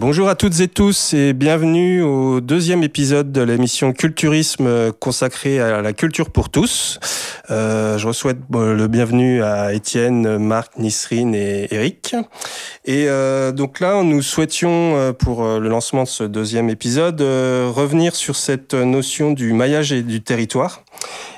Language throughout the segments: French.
Bonjour à toutes et tous et bienvenue au deuxième épisode de l'émission Culturisme consacrée à la culture pour tous. Euh, je souhaite le bienvenu à Étienne, Marc, Nisrine et Eric. Et euh, donc là, nous souhaitions, euh, pour le lancement de ce deuxième épisode, revenir sur cette notion du maillage et du territoire.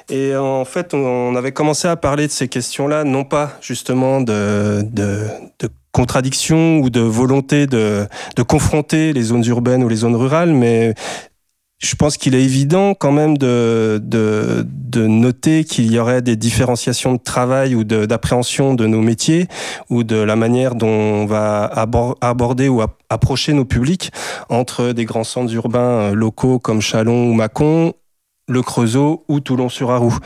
Et en fait, on avait commencé à parler de ces questions-là, non pas justement de, de, de contradiction ou de volonté de, de confronter les zones urbaines ou les zones rurales, mais je pense qu'il est évident quand même de, de, de noter qu'il y aurait des différenciations de travail ou d'appréhension de, nos métiers ou de la manière dont on va aborder ou approcher nos publics entre des grands centres urbains locaux comme Chalon ou Mâcon le Creusot ou Toulon-sur-Arroux.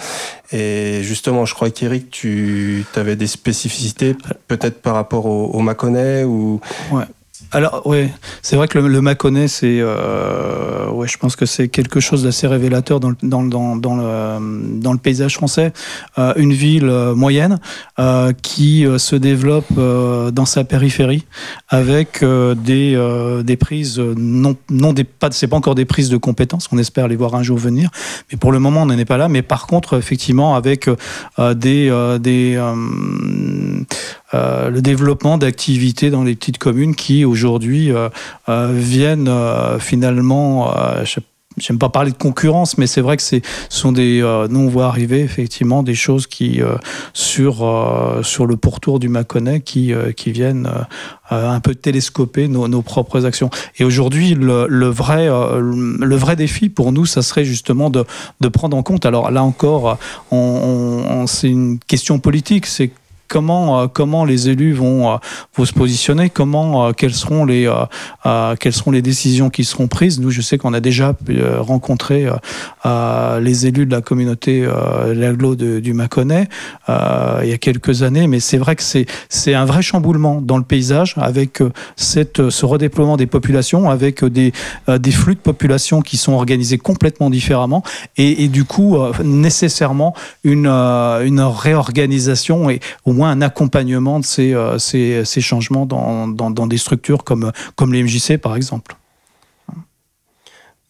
Et justement, je crois qu'Éric, tu avais des spécificités peut-être par rapport au, au Mâconnais ou... Ouais. Alors, oui, c'est vrai que le, le Mâconnais, c'est, euh, ouais, je pense que c'est quelque chose d'assez révélateur dans le, dans, dans, le, dans le paysage français. Euh, une ville euh, moyenne euh, qui euh, se développe dans sa périphérie avec des, des prises non, non des, pas, c'est pas encore des prises de compétences. On espère les voir un jour venir, mais pour le moment, on n'en est pas là. Mais par contre, effectivement, avec des, des euh, le développement d'activités dans les petites communes qui aujourd'hui euh, euh, viennent finalement, j'aime pas parler de concurrence, mais c'est vrai que c'est sont des nous on voit arriver effectivement des choses qui sur sur le pourtour du Mâconnais qui qui viennent un peu télescoper nos, nos propres actions. Et aujourd'hui, le, vrai le vrai défi pour nous, ça serait justement de de prendre en compte. Alors là encore, c'est une question politique, c'est comment euh, comment les élus vont euh, vont se positionner, comment euh, quelles seront les quelles seront les décisions qui seront prises. Nous, je sais qu'on a déjà rencontré les élus de la communauté l'aglo du Mâconnais il y a quelques années, mais c'est vrai que c'est c'est un vrai chamboulement dans le paysage avec cette ce redéploiement des populations, avec des des flux de population qui sont organisés complètement différemment et, du coup nécessairement une une réorganisation et moins un accompagnement de ces, euh, ces, changements dans, dans, dans, des structures comme, comme les MJC, par exemple.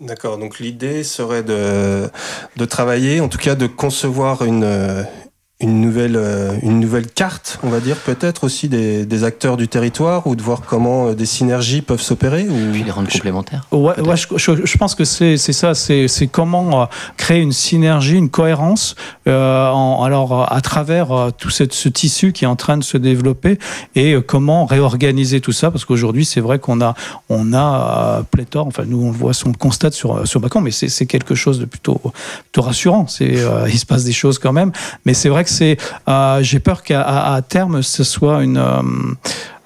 D'accord, donc l'idée serait de, de travailler, en tout cas de concevoir une, une nouvelle, euh, une nouvelle carte, on va dire, peut-être aussi des, des, acteurs du territoire ou de voir comment euh, des synergies peuvent s'opérer ou Puis les rendre complémentaires Ouais, ouais je, je, je, pense que c'est ça, c'est comment euh, créer une synergie, une cohérence, euh, en, alors à travers tout cette, ce tissu qui est en train de se développer et comment réorganiser tout ça, parce qu'aujourd'hui c'est vrai qu'on a, on a pléthore, enfin nous on le voit, on le constate sur, sur Bacon, mais c'est quelque chose de plutôt, plutôt rassurant, c'est il se passe des choses quand même, mais c'est vrai c'est, euh, j'ai peur qu'à terme, ce soit une euh,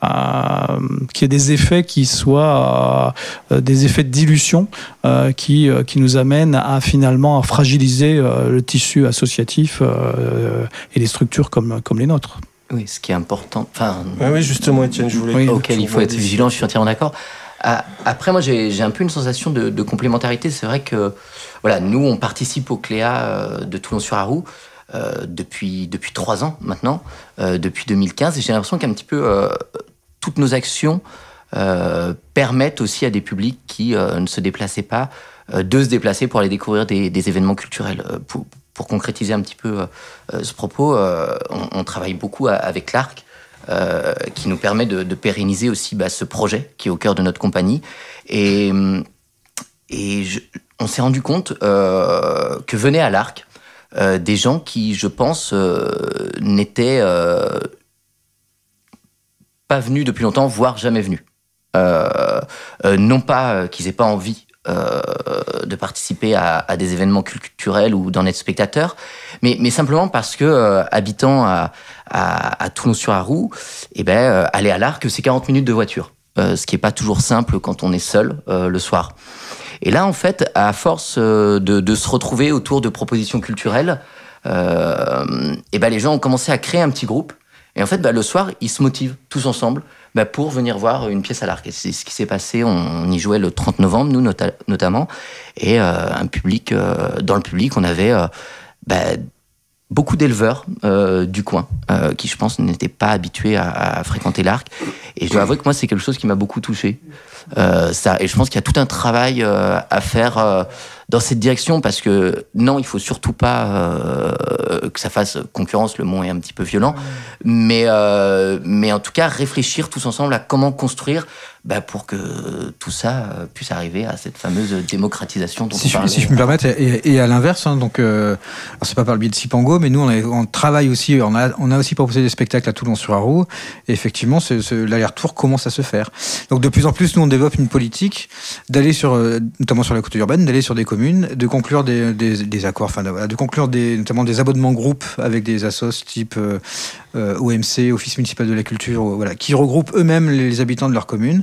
euh, qu'il y ait des effets qui soient euh, des effets de dilution euh, qui, qui nous amènent à finalement à fragiliser le tissu associatif et les structures comme, comme les nôtres. Oui, ce qui est important. Enfin, oui, justement, Étienne, je voulais. Oui, auquel il faut être vigilant, je suis entièrement d'accord. Après, moi, j'ai un peu une sensation de, de complémentarité. C'est vrai que, voilà, nous, on participe au Cléa de Toulon-sur-Arroux. Euh, depuis, depuis trois ans maintenant, euh, depuis 2015. Et j'ai l'impression qu'un petit peu euh, toutes nos actions permettent aussi à des publics qui ne se déplaçaient pas de se déplacer pour aller découvrir des, événements culturels. Pour, concrétiser un petit peu ce propos, on, travaille beaucoup avec l'ARC. Euh, qui nous permet de, pérenniser aussi bah, ce projet qui est au cœur de notre compagnie. Et, on s'est rendu compte que venait à l'ARC euh, des gens qui, je pense, euh, n'étaient euh, pas venus depuis longtemps, voire jamais venus. non pas qu'ils aient pas envie de participer à, des événements culturels ou d'en être spectateur, mais, simplement parce que habitant à, Toulon-sur-Arroux, eh ben, aller à l'arc, c'est 40 minutes de voiture, ce qui est pas toujours simple quand on est seul le soir. Et là, en fait, à force euh, de, se retrouver autour de propositions culturelles, euh, ben les gens ont commencé à créer un petit groupe. Et en fait, bah, le soir, ils se motivent tous ensemble bah, pour venir voir une pièce à l'arc. C'est ce qui s'est passé. On, y jouait le 30 novembre, nous notamment. Et euh, un public, dans le public, on avait bah, beaucoup d'éleveurs euh, du coin euh, qui, je pense, n'étaient pas habitués à, fréquenter l'arc. Et je dois avouer que moi, c'est quelque chose qui m'a beaucoup touché. Euh, ça, et je pense qu'il y a tout un travail à faire dans cette direction parce que non, il faut surtout pas que ça fasse concurrence. Le mot est un petit peu violent, mais mais en tout cas réfléchir tous ensemble à comment construire bah, pour que tout ça euh, puisse arriver à cette fameuse démocratisation dont Si on je, parlait. si je me permets, et, et à l'inverse, hein, donc, euh, c'est pas par le biais de Sipango, mais nous, on, est- on travaille aussi, on a, on a aussi proposé des spectacles à Toulon-sur-Arroux, et effectivement, ce- ce- l'aller-retour commence à se faire. Donc, de plus en plus, nous, on développe une politique d'aller sur, euh, notamment sur la côte urbaine, d'aller sur des communes, de conclure des, des, des accords, enfin, de, de conclure des, notamment des abonnements groupes avec des assos type euh, euh, OMC, Office municipal de la culture, voilà, qui regroupent eux-mêmes les habitants de leur commune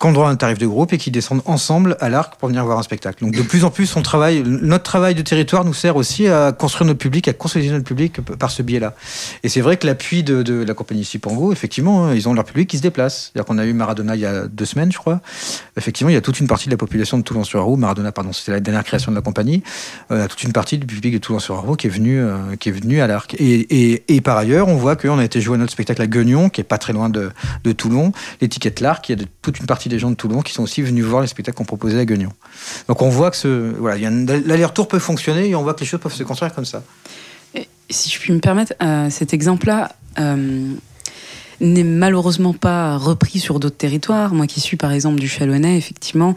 qui ont droit à un tarif de groupe et qui descendent ensemble à l'arc pour venir voir un spectacle. Donc de plus en plus, notre travail de territoire nous sert aussi à construire notre public, à consolider notre public par ce biais-là. Et c'est vrai que l'appui de, la compagnie Sipango, effectivement, hein, ils ont leur public qui se déplace. C'est-à-dire qu'on a eu Maradona il y a deux semaines, je crois. Effectivement, il y a toute une partie de la population de Toulon-sur-Arroux, Maradona, pardon, c'était la dernière création de la compagnie, euh, il y a toute une partie du public de Toulon-sur-Arroux qui est venu, euh, qui est venu à l'arc. Et, par ailleurs, on voit qu'on a été jouer notre spectacle à Guignon, qui est pas très loin de, Toulon, l'étiquette l'arc, il y a toute une partie des gens de Toulon qui sont aussi venus voir les spectacles qu'on proposait à Guignon. Donc on voit que ce, voilà, l'aller-retour peut fonctionner et on voit que les choses peuvent se construire comme ça. Si je puis me permettre, euh, cet exemple-là euh, n'est malheureusement pas repris sur d'autres territoires. Moi qui suis par exemple du Chalonnais, effectivement,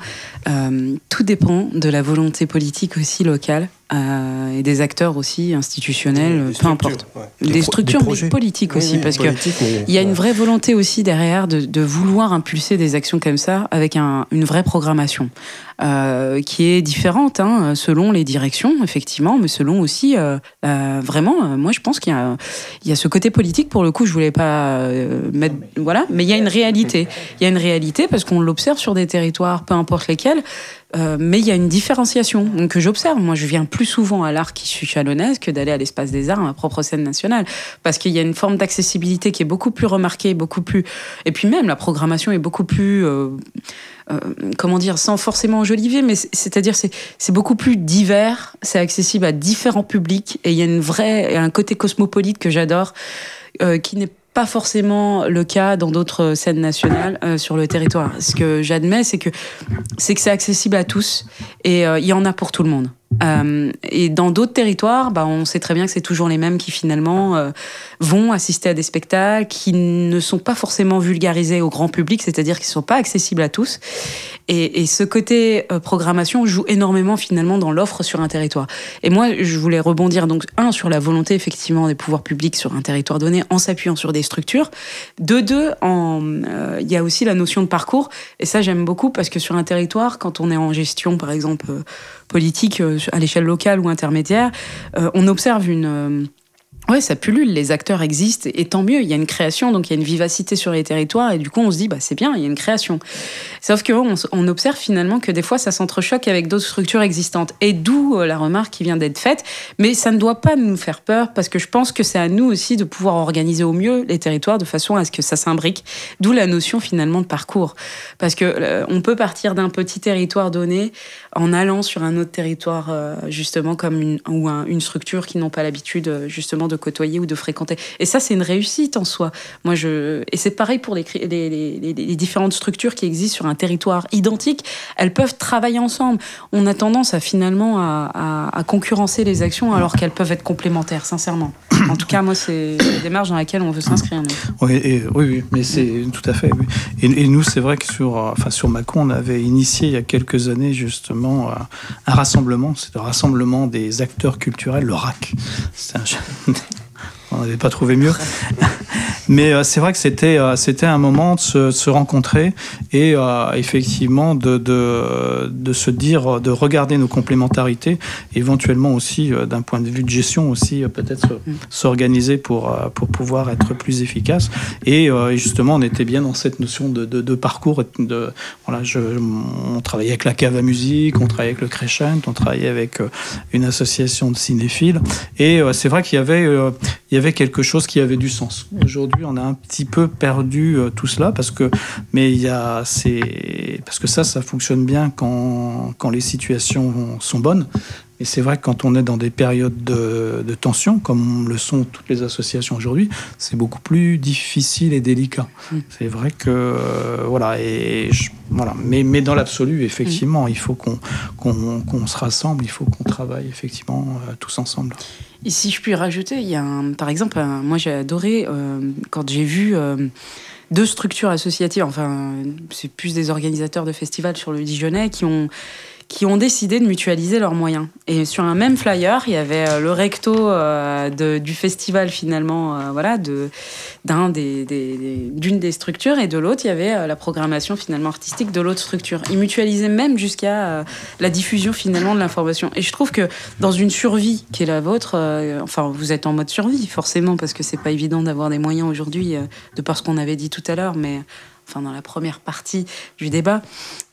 euh, tout dépend de la volonté politique aussi locale euh, et des acteurs aussi institutionnels, Des peu importe. ouais. Des, structures, des mais projets. politiques Oui, aussi, oui, parce que politique, il y a une vraie volonté aussi derrière de, de vouloir impulser des actions comme ça avec un- une vraie programmation euh, qui est différente hein, selon les directions, effectivement, mais selon aussi euh, euh, vraiment. moi, je pense qu'il y, y a ce côté politique. Pour le coup, je voulais pas euh, mettre voilà, mais il y a une réalité. Il y a une réalité parce qu'on l'observe sur des territoires, peu importe lesquels. Euh, mais il y a une différenciation que j'observe. Moi, je viens plus souvent à l'art qui suis chalonnaise que d'aller à l'espace des arts, à ma propre scène nationale. Parce qu'il y a une forme d'accessibilité qui est beaucoup plus remarquée, beaucoup plus. Et puis même, la programmation est beaucoup plus. euh, euh, comment dire, sans forcément enjoliver, mais c'est- c'est-à-dire c'est beaucoup plus divers, c'est accessible à différents publics et il y a une vraie, un côté cosmopolite que j'adore, qui n'est pas forcément le cas dans d'autres scènes nationales euh, sur le territoire. Ce que j'admets, c'est que c'est que c'est accessible à tous et euh, il y en a pour tout le monde. Euh, et dans d'autres territoires, bah, on sait très bien que c'est toujours les mêmes qui finalement vont assister à des spectacles qui ne sont pas forcément vulgarisés au grand public, c'est-à-dire qu'ils ne sont pas accessibles à tous. Et, ce côté euh, programmation joue énormément finalement dans l'offre sur un territoire. Et moi, je voulais rebondir donc un sur la volonté effectivement des pouvoirs publics sur un territoire donné en s'appuyant sur des structures. De deux, euh, il y a aussi la notion de parcours. Et ça, j'aime beaucoup parce que sur un territoire, quand on est en gestion, par exemple euh, politique à l'échelle locale ou intermédiaire, on observe une Ouais, ça pullule, les acteurs existent, et tant mieux, il y a une création, donc il y a une vivacité sur les territoires, et du coup on se dit, bah c'est bien, il y a une création. Sauf qu'on on observe finalement que des fois ça s'entrechoque avec d'autres structures existantes, et d'où euh, la remarque qui vient d'être faite, mais ça ne doit pas nous faire peur, parce que je pense que c'est à nous aussi de pouvoir organiser au mieux les territoires de façon à ce que ça s'imbrique, d'où la notion finalement de parcours. Parce que euh, on peut partir d'un petit territoire donné en allant sur un autre territoire, euh, justement, comme une, ou un- une structure qui n'ont pas l'habitude, euh, de côtoyer ou de fréquenter. Et ça, c'est une réussite en soi. Moi, je... Et c'est pareil pour les, différentes structures qui existent sur un territoire identique. Elles peuvent travailler ensemble. On a tendance à finalement à, concurrencer les actions alors qu'elles peuvent être complémentaires, sincèrement. En tout cas, moi, c'est la démarche dans laquelle on veut s'inscrire. Oui, oui, mais c'est tout à fait. Et, nous, c'est vrai que sur, enfin, sur Macon, on avait initié il y a quelques années justement euh, un rassemblement, c'est le rassemblement des acteurs culturels, le RAC. C'est un- On n'avait pas trouvé mieux. Mais euh, c'est vrai que c'était euh, c'était un moment de se, de se rencontrer et euh, effectivement de, de, de se dire, de regarder nos complémentarités, éventuellement aussi d'un point de vue de gestion aussi peut-être euh, s'organiser pour, pour pouvoir être plus efficace. Et, et justement, on était bien dans cette notion de, de, parcours. De, voilà, je, on travaillait avec la cave à musique, on travaillait avec le Crescent, on travaillait avec une association de cinéphiles. Et c'est vrai qu'il y avait il y avait quelque chose qui avait du sens. Aujourd'hui, on a un petit peu perdu euh, tout cela parce que, mais il y a, parce que ça, ça fonctionne bien quand, quand les situations sont bonnes. Et c'est vrai que quand on est dans des périodes de, de tension, comme le sont toutes les associations aujourd'hui, c'est beaucoup plus difficile et délicat. Mm. C'est vrai que euh, voilà et je- voilà. Mais, mais dans l'absolu, effectivement, il faut qu'on se rassemble, il faut qu'on travaille effectivement euh, tous ensemble. Et si je puis rajouter, il y a un, par exemple, un- moi j'ai adoré euh, quand j'ai vu deux structures associatives, enfin c'est plus des organisateurs de festivals sur le Dijonais qui ont qui ont décidé de mutualiser leurs moyens. Et sur un même flyer, il y avait euh, le recto euh, du festival finalement, euh, voilà, d'une des structures et de l'autre, il y avait la programmation finalement artistique de l'autre structure. Ils mutualisaient même jusqu'à la diffusion finalement de l'information. Et je trouve que dans une survie qui est la vôtre, enfin vous êtes en mode survie forcément parce que c'est pas évident d'avoir des moyens aujourd'hui, de par ce qu'on avait dit tout à l'heure, mais enfin dans la première partie du débat.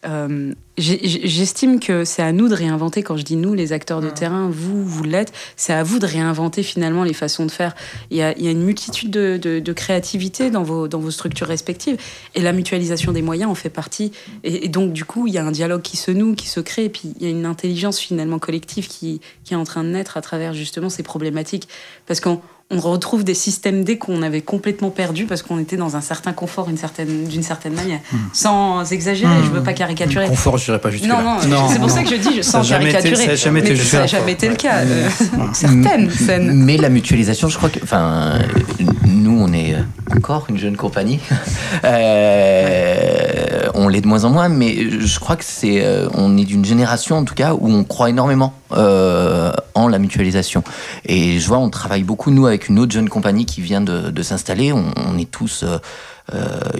Euh, J'estime que c'est à nous de réinventer, quand je dis nous, les acteurs de terrain, vous, vous l'êtes, c'est à vous de réinventer finalement les façons de faire. Il y a, il y a une multitude de, de, de créativité dans vos, dans vos structures respectives, et la mutualisation des moyens en fait partie. Et, et donc du coup, il y a un dialogue qui se noue, qui se crée, et puis il y a une intelligence finalement collective qui, qui est en train de naître à travers justement ces problématiques. Parce qu'on on retrouve des systèmes D qu'on avait complètement perdus parce qu'on était dans un certain confort d'une certaine, d'une certaine manière. Sans exagérer, je veux pas caricaturer. Confort, je dirais pas juste Non, non, Non, c'est pour non. ça que je dis je- Ça sans a jamais été- caricaturer. ça jamais été ça n'a la jamais été le cas. Ouais. euh, certaines scènes. Mais la mutualisation, je crois que, enfin, euh, nous, on est encore une jeune compagnie. Euh, on l'est de moins en moins, mais je crois que c'est, euh, on est d'une génération, en tout cas, où on croit énormément euh, en la mutualisation. Et je vois, on travaille beaucoup nous avec une autre jeune compagnie qui vient de, s'installer. On, est tous euh, euh,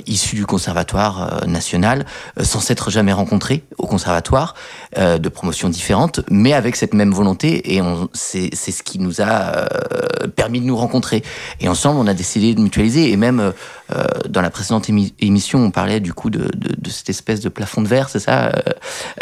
issus du conservatoire euh, national, euh, sans s'être jamais rencontrés au conservatoire, euh, de promotions différentes, mais avec cette même volonté. Et c'est ce qui nous a euh, permis de nous rencontrer. Et ensemble, on a décidé de mutualiser. Et même euh, euh, dans la précédente émi- émission, on parlait du coup de, cette espèce de plafond de verre, c'est ça euh,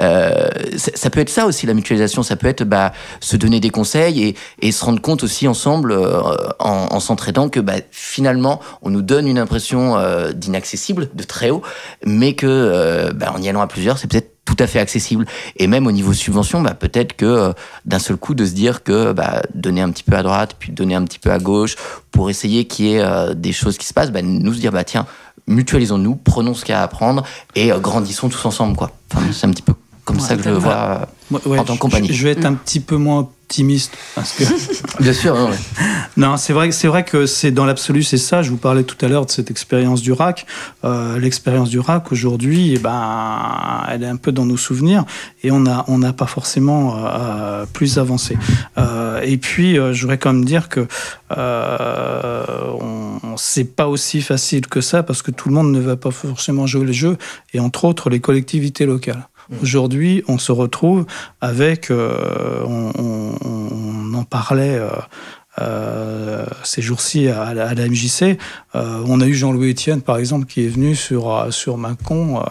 euh, ça peut être ça aussi, la mutualisation. Ça peut être bah, se donner des conseils et, se rendre compte aussi ensemble, euh, en, en s'entraidant, que bah, finalement, on nous donne une impression euh, d'inaccessible, de très haut, mais que euh, bah, en y allant à plusieurs, c'est peut-être tout à fait accessible. Et même au niveau subvention, bah, peut-être que euh, d'un seul coup, de se dire que bah, donner un petit peu à droite, puis donner un petit peu à gauche, pour essayer qu'il y ait euh, des choses qui se passent, nous se dire, bah, tiens, mutualisons-nous, prenons ce qu'il y a à apprendre et euh, grandissons tous ensemble. quoi. C'est un petit peu comme ça que je le vois. euh, Moi, ouais, En tant que compagnie. Je vais être un petit peu moins optimiste parce que Bien sûr, ouais. non, c'est vrai, c'est vrai que c'est dans l'absolu, c'est ça. Je vous parlais tout à l'heure de cette expérience du RAC. Euh, L'expérience du RAC aujourd'hui, eh ben, elle est un peu dans nos souvenirs et on on n'a pas forcément euh, plus avancé. Euh, et puis, euh, je voudrais quand même dire que euh, on, c'est pas aussi facile que ça parce que tout le monde ne va pas forcément jouer le jeu et entre autres les collectivités locales. Aujourd'hui, on se retrouve avec, euh, on, en parlait euh, euh, ces jours-ci à, la- MJC. On a eu Jean-Louis Etienne, par exemple, qui est venu sur, sur Mâcon, euh,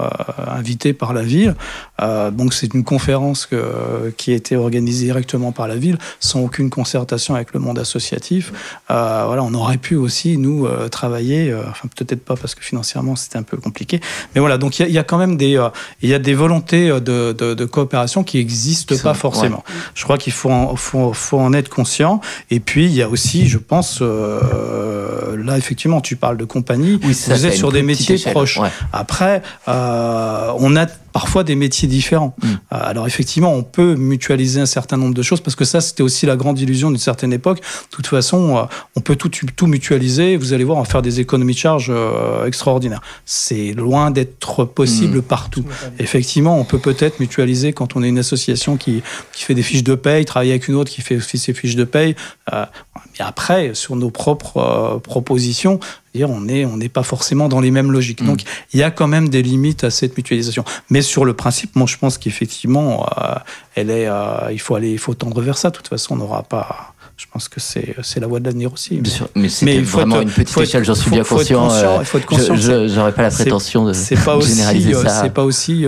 invité par la ville. Euh, donc c'est une conférence que- qui a été organisée directement par la ville, sans aucune concertation avec le monde associatif. Euh, voilà, on aurait pu aussi, nous, euh, travailler, enfin peut-être pas parce que financièrement c'était un peu compliqué, mais voilà, donc il y a- il y, a quand même des, il y a des volontés de, de- de coopération qui n'existent pas forcément. Je crois qu'il faut en, faut, faut en être conscient. Et puis, il y a aussi, je pense, là, effectivement, tu parles de compagnie, Oui, ça, vous êtes sur des métiers échelle. proches. Ouais. Après, on a parfois des métiers différents. Mm. Euh, alors effectivement, on peut mutualiser un certain nombre de choses parce que ça, c'était aussi la grande illusion d'une certaine époque. De toute façon, euh, on peut tout, tout mutualiser. Vous allez voir, on va faire des économies de charges euh, extraordinaires. C'est loin d'être possible Mm. partout. Effectivement, on peut peut-être mutualiser quand on est une association qui, qui fait des fiches de paye, travailler avec une autre qui fait aussi ses fiches de paye. Euh, mais après, sur nos propres euh, propositions, on n'est on pas forcément dans les mêmes logiques. Mm. Donc, il y a quand même des limites à cette mutualisation. Mais sur le principe, moi, je pense qu'effectivement, euh, elle est, euh, il faut aller, il faut tendre vers ça. De toute façon, on n'aura pas. Je pense que c'est c'est la voie de l'avenir aussi. Sûr. Mais c'était vraiment être- une petite échelle, j'en suis bien conscient. euh, il faut être je- conscient. je- J'aurais pas la prétention de c'est pas aussi généraliser euh, ça. c'est pas aussi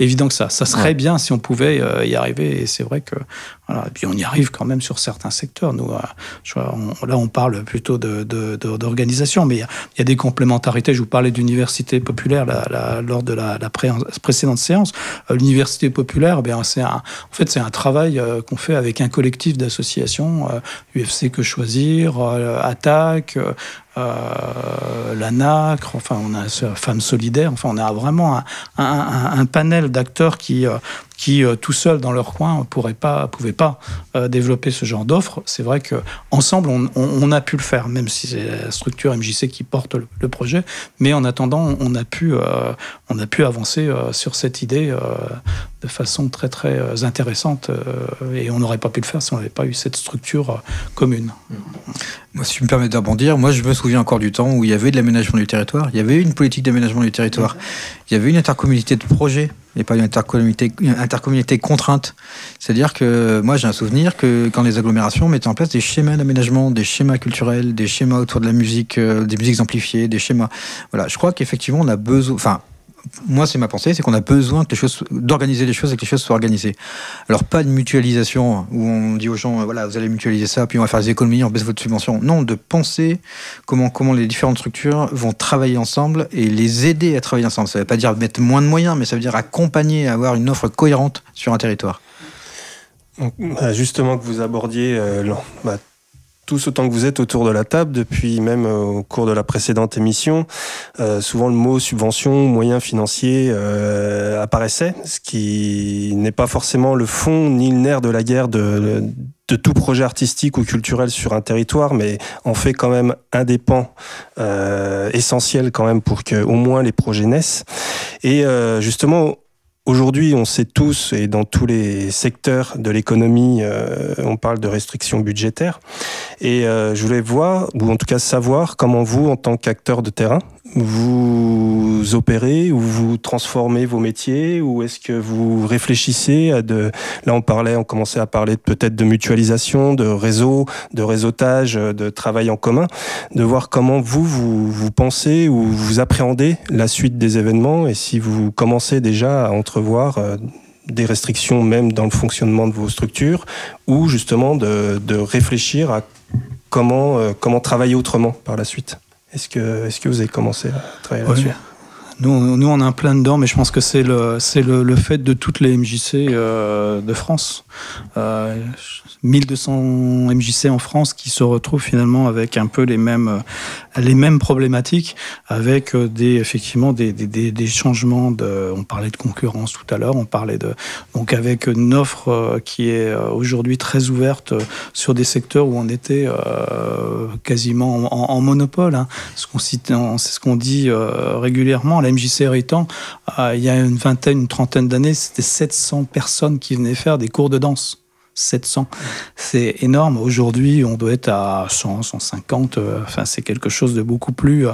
évident que ça ça serait Ouais. bien si on pouvait y arriver et c'est vrai que Voilà. Et puis on y arrive quand même sur certains secteurs. Nous, là, on parle plutôt d'organisation, mais il y, a des complémentarités. Je vous parlais d'université populaire lors de la, précédente séance. L'université populaire, eh c'est en fait c'est un travail qu'on fait avec un collectif d'associations, UFC Que Choisir, Attaque, euh, la NACRE, enfin on a Femmes Solidaires, enfin on a vraiment un, panel d'acteurs qui, euh, qui euh, tout seuls dans leur coin ne pouvaient pas, pouvaient pas développer ce genre d'offres. C'est vrai que ensemble on, a pu le faire, même si c'est la structure MJC qui porte le, projet. Mais en attendant, on a pu, on a pu avancer sur cette idée de façon très très intéressante et on n'aurait pas pu le faire si on n'avait pas eu cette structure commune. Si je me permets de rebondir, moi je me souviens encore du temps où il y avait de l'aménagement du territoire, il y avait une politique d'aménagement du territoire, il y avait une intercommunalité de projets et pas une intercommunalité, contrainte. C'est-à-dire que moi j'ai un souvenir que quand les agglomérations mettaient en place des schémas d'aménagement, des schémas culturels, des schémas autour de la musique, euh, des musiques amplifiées, des schémas. Voilà, je crois qu'effectivement on a besoin. Moi, c'est ma pensée, c'est qu'on a besoin d'organiser les choses et que les choses soient organisées. Alors, pas de mutualisation où on dit aux gens, euh, voilà, vous allez mutualiser ça, puis on va faire des économies, on baisse votre subvention. Non, de penser comment, comment les différentes structures vont travailler ensemble et les aider à travailler ensemble. Ça ne veut pas dire mettre moins de moyens, mais ça veut dire accompagner, avoir une offre cohérente sur un territoire. Bah, justement, que vous abordiez euh, bah, tous autant que vous êtes autour de la table, depuis même euh, au cours de la précédente émission, euh, souvent le mot subvention, moyen financier euh, apparaissait, ce qui n'est pas forcément le fond ni le nerf de la guerre de, de tout projet artistique ou culturel sur un territoire, mais en fait quand même un des pans euh, essentiels quand même pour que au moins les projets naissent. Et justement, Aujourd'hui, on sait tous, et dans tous les secteurs de l'économie, euh, on parle de restrictions budgétaires. Et euh, je voulais voir, ou en tout cas savoir, comment vous, en tant qu'acteur de terrain, vous opérez ou vous transformez vos métiers ou est-ce que vous réfléchissez à de là on parlait on commençait à parler peut-être de mutualisation de réseau de réseautage de travail en commun de voir comment vous vous, vous pensez ou vous appréhendez la suite des événements et si vous commencez déjà à entrevoir euh, des restrictions même dans le fonctionnement de vos structures ou justement de, de réfléchir à comment, euh, comment travailler autrement par la suite est-ce que, vous avez commencé à travailler là-dessus nous, nous, on est un plein dedans, mais je pense que c'est le, fait de toutes les MJC euh, de France. Euh, 1200 MJC en France qui se retrouvent finalement avec un peu les mêmes, euh, les mêmes problématiques, avec euh, des, effectivement des, des, des changements de. On parlait de concurrence tout à l'heure, on parlait de. Donc avec une offre qui est aujourd'hui très ouverte sur des secteurs où on était quasiment en, monopole. Hein. Ce qu'on c'est ce qu'on dit régulièrement la MJC Héritant, euh, il y a une vingtaine, une trentaine d'années, c'était 700 personnes qui venaient faire des cours de danse. 700. C'est énorme. Aujourd'hui, on doit être à 100, 150. Euh, enfin, c'est quelque chose de beaucoup plus, euh,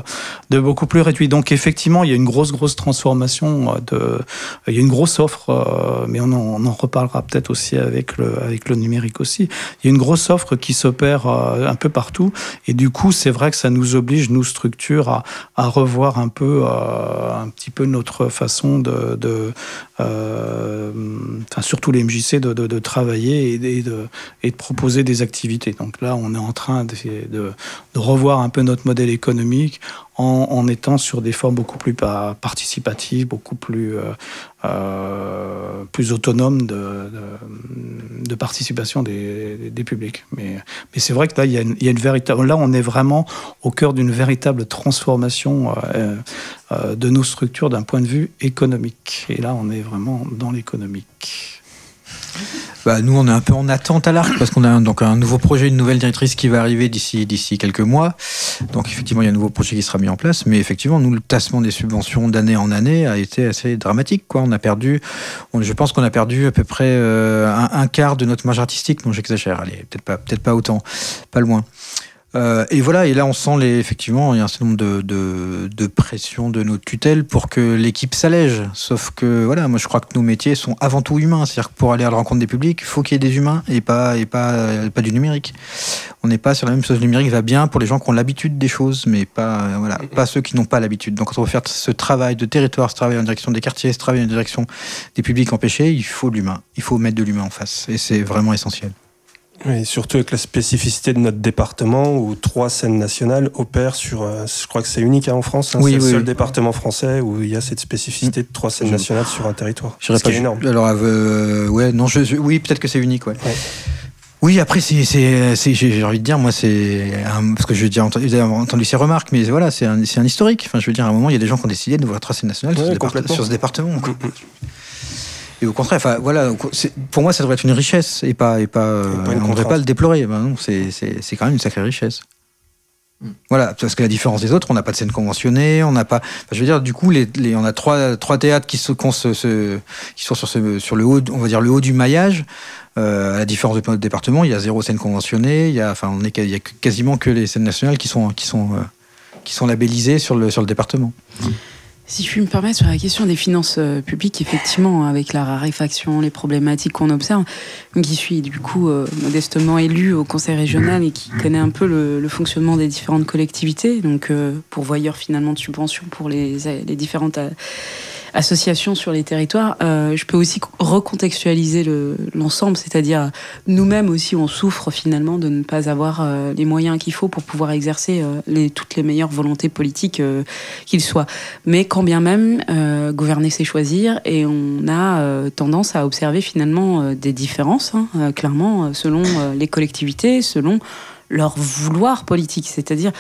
de beaucoup plus réduit. Donc, effectivement, il y a une grosse, grosse transformation. De, il y a une grosse offre, mais on en, reparlera peut-être aussi avec le, avec le numérique aussi. Il y a une grosse offre qui s'opère un peu partout. Et du coup, c'est vrai que ça nous oblige, nous, structures, à, revoir un peu, un petit peu notre façon de, enfin, surtout les MJC, de travailler et, de, proposer des activités. Donc là, on est en train de, revoir un peu notre modèle économique en, étant sur des formes beaucoup plus participatives, beaucoup plus, euh, euh, plus autonomes de, participation des, publics. Mais, c'est vrai que là, il y, a une, véritable, là, on est vraiment au cœur d'une véritable transformation euh de nos structures d'un point de vue économique. Et là, on est vraiment dans l'économique. Bah, nous, on est un peu en attente à l'arc parce qu'on a un, donc un nouveau projet, une nouvelle directrice qui va arriver d'ici d'ici quelques mois. Donc effectivement, il y a un nouveau projet qui sera mis en place, mais effectivement, nous, le tassement des subventions d'année en année a été assez dramatique. Quoi. On a perdu, je pense qu'on a perdu à peu près euh, un, quart de notre marge artistique. Non, j'exagère. Allez, peut-être pas, peut-être pas autant, pas loin. Euh, et voilà, et là on sent effectivement, il y a un certain nombre de, pressions de nos tutelles pour que l'équipe s'allège. Sauf que voilà, moi je crois que nos métiers sont avant tout humains. C'est-à-dire que pour aller à la rencontre des publics, il faut qu'il y ait des humains et pas, et pas, pas du numérique. On n'est pas sur la même chose. Le numérique va bien pour les gens qui ont l'habitude des choses, mais pas, voilà, pas ceux qui n'ont pas l'habitude. Donc quand on veut faire ce travail de territoire, ce travail en direction des quartiers, ce travail en direction des publics empêchés, il faut de l'humain. Il faut mettre de l'humain en face. Et c'est vraiment essentiel. Surtout avec la spécificité de notre département où trois scènes nationales opèrent sur. euh, je crois que c'est unique hein, en France. hein, Oui, c'est le oui, seul oui. département français où il y a cette spécificité de trois scènes nationales sur un territoire. Je Ce qui est énorme. Alors, euh, ouais, non, je, je- oui, peut-être que c'est unique, ouais. Ouais. Oui, après, c'est, c'est, c'est- j'ai j'ai envie de dire, moi, c'est un- parce que j'ai déjà entendu, j'ai entendu ces remarques, mais voilà, c'est un, c'est un historique. Enfin, je veux dire, à un moment, il y a des gens qui ont décidé de voir tracé national sur, Ouais, ce départe- complètement. sur ce département. quoi. Et au contraire, enfin, voilà, pour moi, ça devrait être une richesse et pas, et pas, euh, pas une on ne devrait pas le déplorer. Ben non, c'est, c'est, c'est quand même une sacrée richesse. Voilà, parce que la différence des autres, on n'a pas de scène conventionnée, on n'a pas. enfin, je veux dire, du coup, les, les- on a trois, trois théâtres qui, se, qu'on se- se- qui sont sur, ce, sur le haut, on va dire le haut du maillage. Euh, à la différence de notre département, il y a zéro scène conventionnée. Il y a, enfin, on est, il y a quasiment que les scènes nationales qui sont, qui sont, euh, qui sont labellisées sur le, sur le département. Si je puis me permettre, sur la question des finances euh, publiques, effectivement, avec la raréfaction, les problématiques qu'on observe, qui suis du coup euh, modestement élu au conseil régional et qui connaît un peu le, fonctionnement des différentes collectivités, donc euh, pourvoyeur finalement de subventions pour les, les différentes associations sur les territoires, euh, je peux aussi recontextualiser le- l'ensemble, c'est-à-dire nous-mêmes aussi on souffre finalement de ne pas avoir euh, les moyens qu'il faut pour pouvoir exercer euh, les, toutes les meilleures volontés politiques euh, qu'il soit. Mais quand bien même, gouverner c'est choisir et on a tendance à observer finalement des différences, hein, clairement, selon les collectivités, selon leur vouloir politique. C'est-à-dire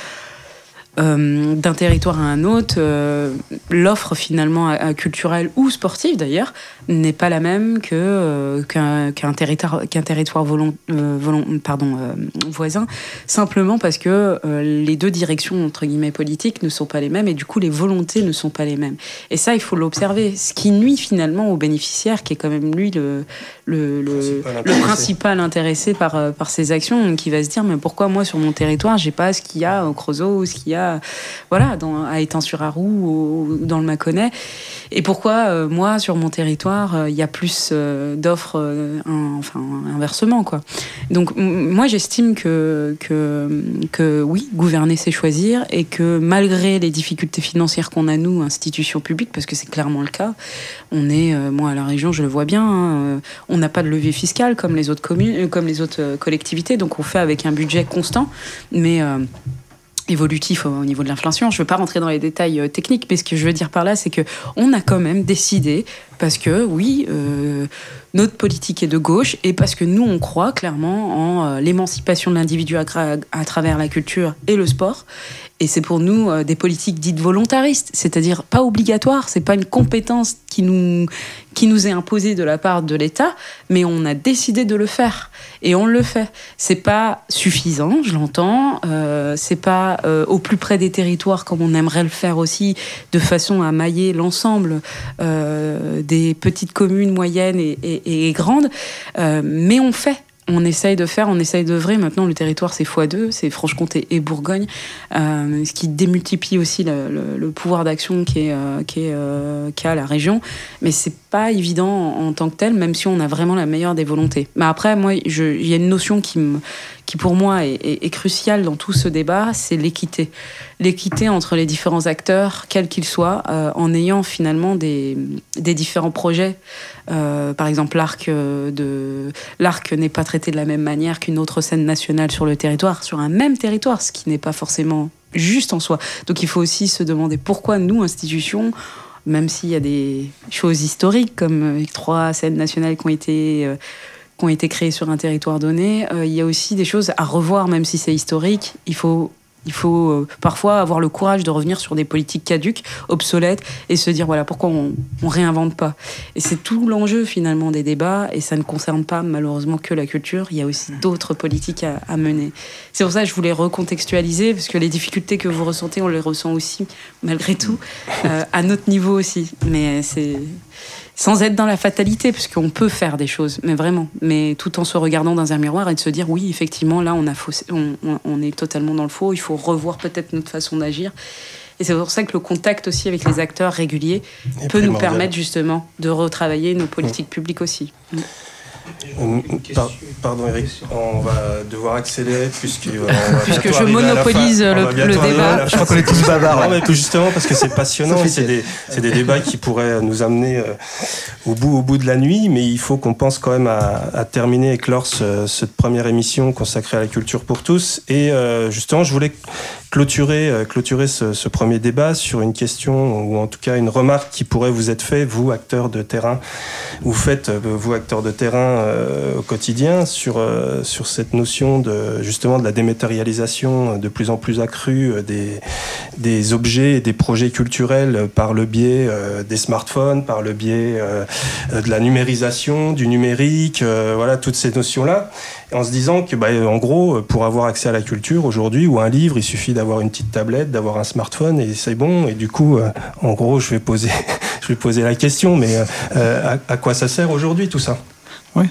euh, d'un territoire à un autre, euh, l'offre finalement culturelle ou sportive d'ailleurs n'est pas la même que euh, qu'un territoire qu'un territoire volon- volon- pardon voisin simplement parce que les deux directions entre guillemets politiques ne sont pas les mêmes et du coup les volontés ne sont pas les mêmes et ça il faut l'observer ce qui nuit finalement au bénéficiaire qui est quand même lui le le, le, Principal le intéressé. principal intéressé par, par ces actions, qui va se dire mais pourquoi moi sur mon territoire j'ai pas ce qu'il y a au Creusot ou ce qu'il y a voilà dans, à Étang-sur-Arroux ou, ou dans le Mâconnais et pourquoi euh, moi sur mon territoire euh, il y a plus euh, d'offres un- enfin inversement quoi. Donc moi j'estime que, que que oui gouverner c'est choisir et que malgré les difficultés financières qu'on a nous institutions publiques parce que c'est clairement le cas on est moi à la région je le vois bien hein, on n'a pas de levier fiscal comme les autres communes, comme les autres collectivités, donc on fait avec un budget constant, mais évolutif au, au niveau de l'inflation. Je ne veux pas rentrer dans les détails euh, techniques, mais ce que je veux dire par là, c'est que on a quand même décidé, parce que oui, euh, notre politique est de gauche, et parce que nous on croit clairement en euh, l'émancipation de l'individu à, travers la culture et le sport. Et c'est pour nous euh, des politiques dites volontaristes, c'est-à-dire pas obligatoires, c'est pas une compétence qui nous, qui nous est imposée de la part de l'État, mais on a décidé de le faire. Et on le fait. C'est pas suffisant, je l'entends, c'est pas au plus près des territoires comme on aimerait le faire aussi, de façon à mailler l'ensemble euh, des petites communes moyennes et, grandes, Euh, mais on fait. On essaye de faire, on essaye d'œuvrer. Maintenant, le territoire, c'est x2, c'est Franche-Comté et Bourgogne, euh, ce qui démultiplie aussi le, le- le pouvoir d'action euh, qui est, euh, qu'a la région. Mais c'est pas évident en, tant que tel, même si on a vraiment la meilleure des volontés. Mais après, moi, il y a une notion qui, me, qui pour moi est, cruciale dans tout ce débat, c'est l'équité. L'équité entre les différents acteurs, quels qu'ils soient, euh, en ayant finalement des, différents projets. Euh, par exemple, l'arc euh, de l'arc n'est pas traité de la même manière qu'une autre scène nationale sur le territoire, sur un même territoire, ce qui n'est pas forcément juste en soi. Donc il faut aussi se demander pourquoi nous, institutions, même s'il y a des choses historiques comme les trois scènes nationales qui ont été qui ont été créées sur un territoire donné, euh, il y a aussi des choses à revoir, même si c'est historique. Il faut il faut euh, parfois avoir le courage de revenir sur des politiques caduques, obsolètes, et se dire voilà pourquoi on, on réinvente pas. Et c'est tout l'enjeu finalement des débats, et ça ne concerne pas malheureusement que la culture. Il y a aussi d'autres politiques à, à mener. C'est pour ça que je voulais recontextualiser, parce que les difficultés que vous ressentez, on les ressent aussi malgré tout, euh, à notre niveau aussi. Mais c'est sans être dans la fatalité, puisqu'on peut faire des choses, mais vraiment, mais tout en se regardant dans un miroir et de se dire oui, effectivement, là, on, a faussé, on, on est totalement dans le faux, il faut revoir peut-être notre façon d'agir. Et c'est pour ça que le contact aussi avec les acteurs réguliers peut nous permettre justement de retravailler nos politiques publiques aussi. Pardon Eric, on va devoir accélérer puisque, puisque je monopolise le, débat. Je crois qu'on est tous bavards. Non, mais justement parce que c'est passionnant, c'est des, des, débats qui pourraient nous amener euh, au bout, au bout de la nuit, mais il faut qu'on pense quand même à, à terminer et clore cette première émission consacrée à la culture pour tous. Et euh, justement, je voulais clôturer, euh, clôturer ce, ce, premier débat sur une question ou en tout cas une remarque qui pourrait vous être faite, vous acteurs de terrain, vous faites vous acteurs de terrain euh, au quotidien sur, euh, sur cette notion de, justement de la dématérialisation de plus en plus accrue euh, des, des objets et des projets culturels par le biais des smartphones, par le biais de la numérisation, du numérique, voilà, toutes ces notions-là en se disant que, bah, en gros, pour avoir accès à la culture aujourd'hui ou un livre, il suffit d'avoir une petite tablette, d'avoir un smartphone et c'est bon. Et du coup, en gros, je vais poser, je vais poser la question, mais à, quoi ça sert aujourd'hui tout ça? Oui.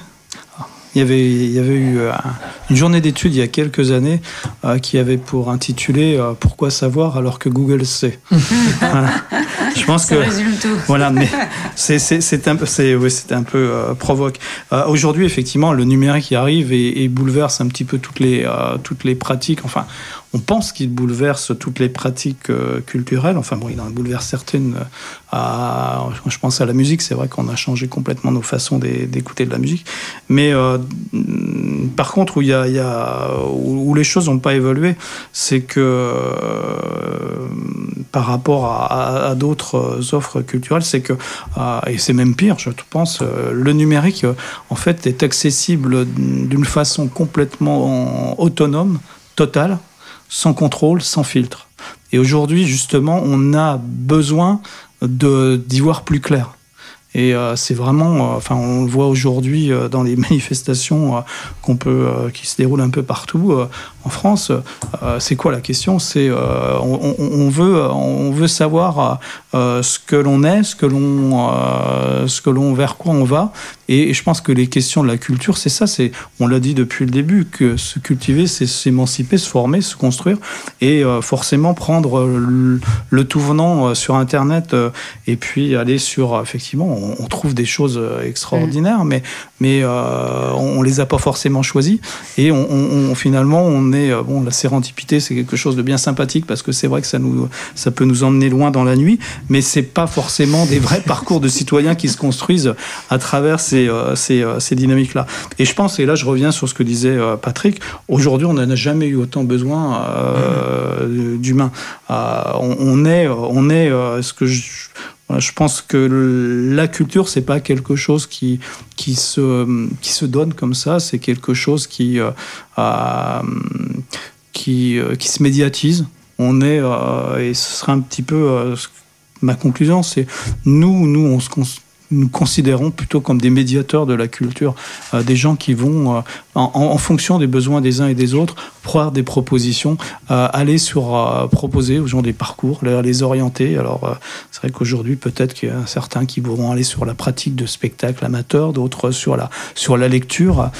Il y avait, il y avait eu euh, une journée d'études il y a quelques années euh, qui avait pour intitulé euh, Pourquoi savoir alors que Google sait? Je pense Ça que résume tout. voilà, mais c'est un peu, c'est oui, un peu provoque. Aujourd'hui, effectivement, le numérique y arrive et, et, bouleverse un petit peu toutes les toutes les pratiques. Enfin, on pense qu'il bouleverse toutes les pratiques euh, culturelles. Enfin bon, il en bouleverse certaines. Euh, je pense à la musique, c'est vrai qu'on a changé complètement nos façons d'écouter de la musique. Mais euh, par contre, où, il y a, où, les choses n'ont pas évolué, c'est que par rapport à, d'autres offres culturelles, c'est que, et c'est même pire, je pense, le numérique, en fait, est accessible d'une façon complètement autonome, totale, sans contrôle, sans filtre. Et aujourd'hui, justement, on a besoin d'y voir plus clair. Et euh, c'est vraiment, euh, enfin, on le voit aujourd'hui euh, dans les manifestations qui se déroulent un peu partout en France. c'est quoi la question? C'est on, on, veut, on veut savoir ce que l'on est, ce que l'on, ce que l'on, vers quoi on va. Et, je pense que les questions de la culture, c'est ça. C'est, on l'a dit depuis le début, que se cultiver, c'est s'émanciper, se former, se construire, et forcément prendre le, tout venant sur Internet et puis aller sur effectivement on, trouve des choses euh, extraordinaires, mais, mais euh, on, les a pas forcément choisies. Et on, finalement, on est euh, bon. La sérendipité, c'est quelque chose de bien sympathique parce que c'est vrai que ça nous, ça peut nous emmener loin dans la nuit, mais c'est pas forcément des vrais parcours de citoyens qui se construisent à travers ces, ces, ces dynamiques-là. Et je pense, et là je reviens sur ce que disait Patrick, aujourd'hui on n'a jamais eu autant besoin d'humains. on, est, on est, ce que je, je pense que la culture, c'est pas quelque chose qui, qui, se, qui se donne comme ça, c'est quelque chose qui, euh, qui, euh, qui, se médiatise. On est, euh, et ce sera un petit peu ma conclusion, c'est nous, nous, nous considérons plutôt comme des médiateurs de la culture, des gens qui vont, en, fonction des besoins des uns et des autres, croire des propositions, euh, aller sur euh, proposer aux gens des parcours, les, orienter. Alors euh, c'est vrai qu'aujourd'hui peut-être qu'il y a certains qui pourront aller sur la pratique de spectacle amateur, d'autres sur la sur la lecture,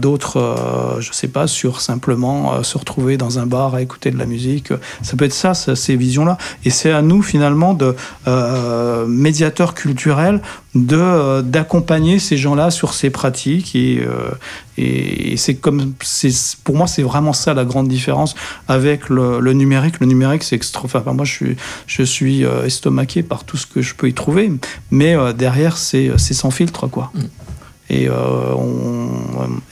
d'autres je sais pas sur simplement se retrouver dans un bar à écouter de la musique. Ça peut être ça, ces visions-là. Et c'est à nous finalement de médiateurs culturels de d'accompagner ces gens-là sur ces pratiques et, et c'est comme c'est pour moi c'est vraiment ça la grande différence avec le, numérique. Le numérique c'est extra. Enfin moi je suis je suis euh, estomaqué par tout ce que je peux y trouver, mais euh, derrière c'est c'est sans filtre quoi. Mm. Et, euh,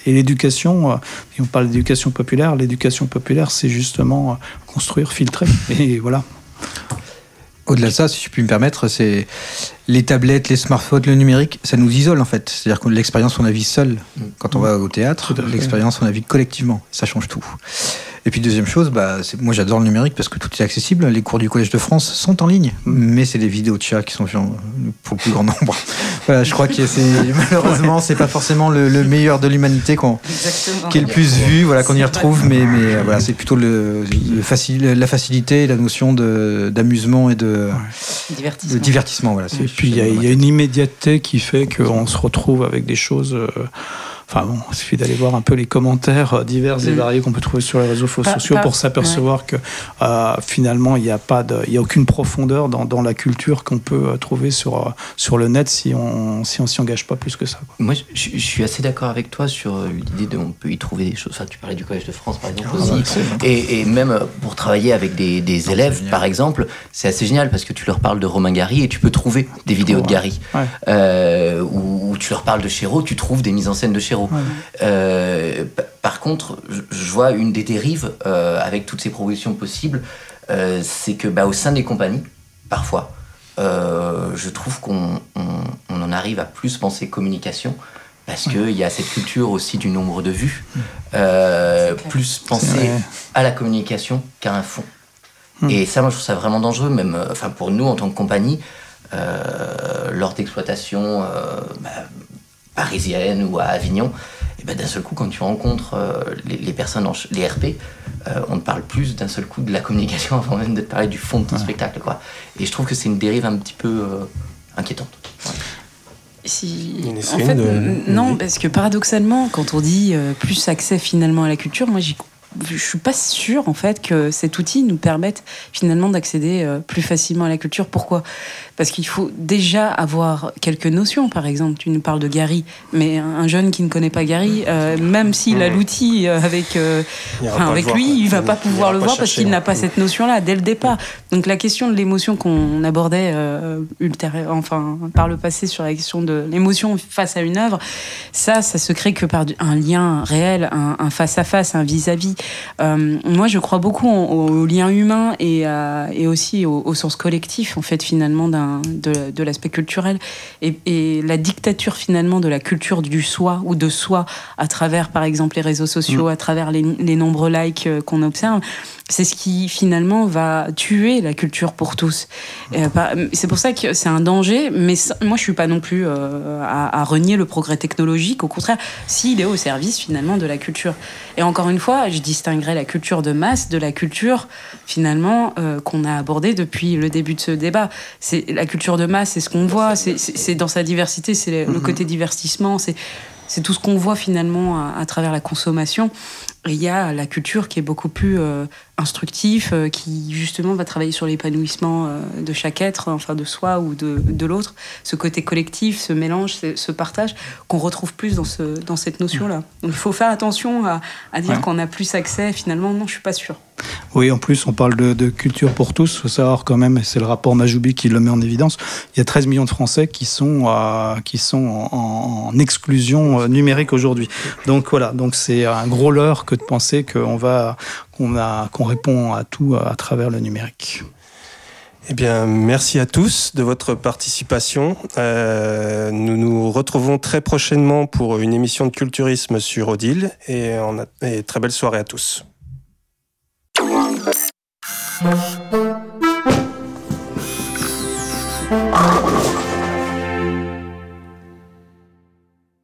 et l'éducation, et on parle d'éducation populaire, l'éducation populaire, c'est justement construire, filtrer. Et voilà. Au-delà de ça, si je puis me permettre, c'est les tablettes, les smartphones, le numérique, ça nous isole en fait. C'est-à-dire que l'expérience, on la vit seul quand on va au théâtre, l'expérience, on la vit collectivement. Ça change tout. Et puis deuxième chose, bah, moi j'adore le numérique parce que tout est accessible. Les cours du Collège de France sont en ligne, mais c'est des vidéos de chat qui sont pour le plus grand nombre. voilà, je crois que c'est malheureusement c'est pas forcément le, meilleur de l'humanité qu'on qui est le plus vu, voilà qu'on y retrouve, mais mais voilà c'est plutôt le, facile, la facilité, la notion de d'amusement et de divertissement. divertissement voilà, c'est puis il y, y a une immédiateté qui fait qu'on se retrouve avec des choses. Enfin bon, il suffit d'aller voir un peu les commentaires euh, divers et Mm. variés qu'on peut trouver sur les réseaux Pas- sociaux pas- pour s'apercevoir que euh, finalement il n'y a pas de, il y a aucune profondeur dans, dans la culture qu'on peut euh, trouver sur sur le net si on si on s'y engage pas plus que ça. quoi. Moi, je, suis assez d'accord avec toi sur l'idée de on peut y trouver des choses. Enfin, tu parlais du Collège de France, par exemple, Ah, aussi. Et, et même pour travailler avec des, des Non, élèves, par exemple, c'est assez génial parce que tu leur parles de Romain Gary et tu peux trouver des vidéos de. Gary. Ouais. Euh, ou, ou tu leur parles de Chéreau, tu trouves des mises en scène de Chéreau. Euh, pa- par contre, je, vois une des dérives euh, avec toutes ces propositions possibles, euh, c'est que bah, au sein des compagnies, parfois, euh, je trouve qu'on on, on en arrive à plus penser communication. Parce qu'il y a cette culture aussi du nombre de vues, euh, plus penser à la communication qu'à un fond. Hmm. Et ça, moi, je trouve ça vraiment dangereux, même enfin, pour nous en tant que compagnie, euh, lors d'exploitation euh, bah, parisienne ou à Avignon, et ben, d'un seul coup, quand tu rencontres euh, les, les personnes, en les RP, euh, on te parle plus d'un seul coup de la communication avant même de te parler du fond de ton spectacle. Quoi. Et je trouve que c'est une dérive un petit peu euh, inquiétante. Ouais. Si, en fait, de- non, parce que paradoxalement, quand on dit euh, plus accès finalement à la culture, moi, j'y- je suis pas sûre en fait que cet outil nous permette finalement d'accéder euh, plus facilement à la culture. Pourquoi? Parce qu'il faut déjà avoir quelques notions. Par exemple, tu nous parles de Gary, mais un un jeune qui ne connaît pas Gary, euh, même s'il a Mhm. l'outil euh, avec euh, Il Enfin, avec lui, il va pas pouvoir le pas voir parce qu'il n'a ouais. pas cette notion-là dès le départ. Donc la question de l'émotion qu'on abordait euh, enfin par le passé sur la question de l'émotion face à une œuvre, ça, ça se crée que par un lien réel, un un face-à-face, un vis-à-vis. Euh, moi, je crois beaucoup au, lien humain et, à- et aussi au, au sens collectif, en fait, finalement, de, de l'aspect culturel. Et, et la dictature, finalement, de la culture du soi ou de soi à travers, par exemple, les réseaux sociaux, à travers les, les nombreux likes euh, qu'on observe, c'est ce qui, finalement, va tuer la culture pour tous. Euh, C'est pour ça que c'est un danger, mais ça- moi, je suis pas non plus euh, à, à renier le progrès technologique. Au contraire, s'il est au service, finalement, de la culture. Et encore une fois, je distinguerai la culture de masse de la culture, finalement, euh, qu'on a abordée depuis le début de ce débat. C'est la culture de masse, c'est ce qu'on voit, c'est- dans sa diversité, c'est le côté divertissement, c'est c'est tout ce qu'on voit finalement à, à travers la consommation. Et il y a la culture qui est beaucoup plus euh, instructif, euh, qui justement va travailler sur l'épanouissement euh, de chaque être, enfin de soi ou de, de l'autre. Ce côté collectif, ce mélange, ce, ce partage qu'on retrouve plus dans, ce, dans cette notion-là. Donc il faut faire attention à, à dire Ouais. qu'on a plus accès. Finalement, non, je suis pas sûre. Oui, en plus, on parle de, culture pour tous. Il faut savoir quand même, c'est le rapport Majoubi qui le met en évidence, il y a 13 millions de Français qui sont, euh, qui sont en, exclusion euh, numérique aujourd'hui. Donc voilà, donc c'est un gros leurre que de penser qu'on va, qu'on répond à tout à travers le numérique. Eh bien, merci à tous de votre participation. Euh, nous nous retrouvons très prochainement pour une émission de culturisme sur Odile et, et très belle soirée à tous. Oh.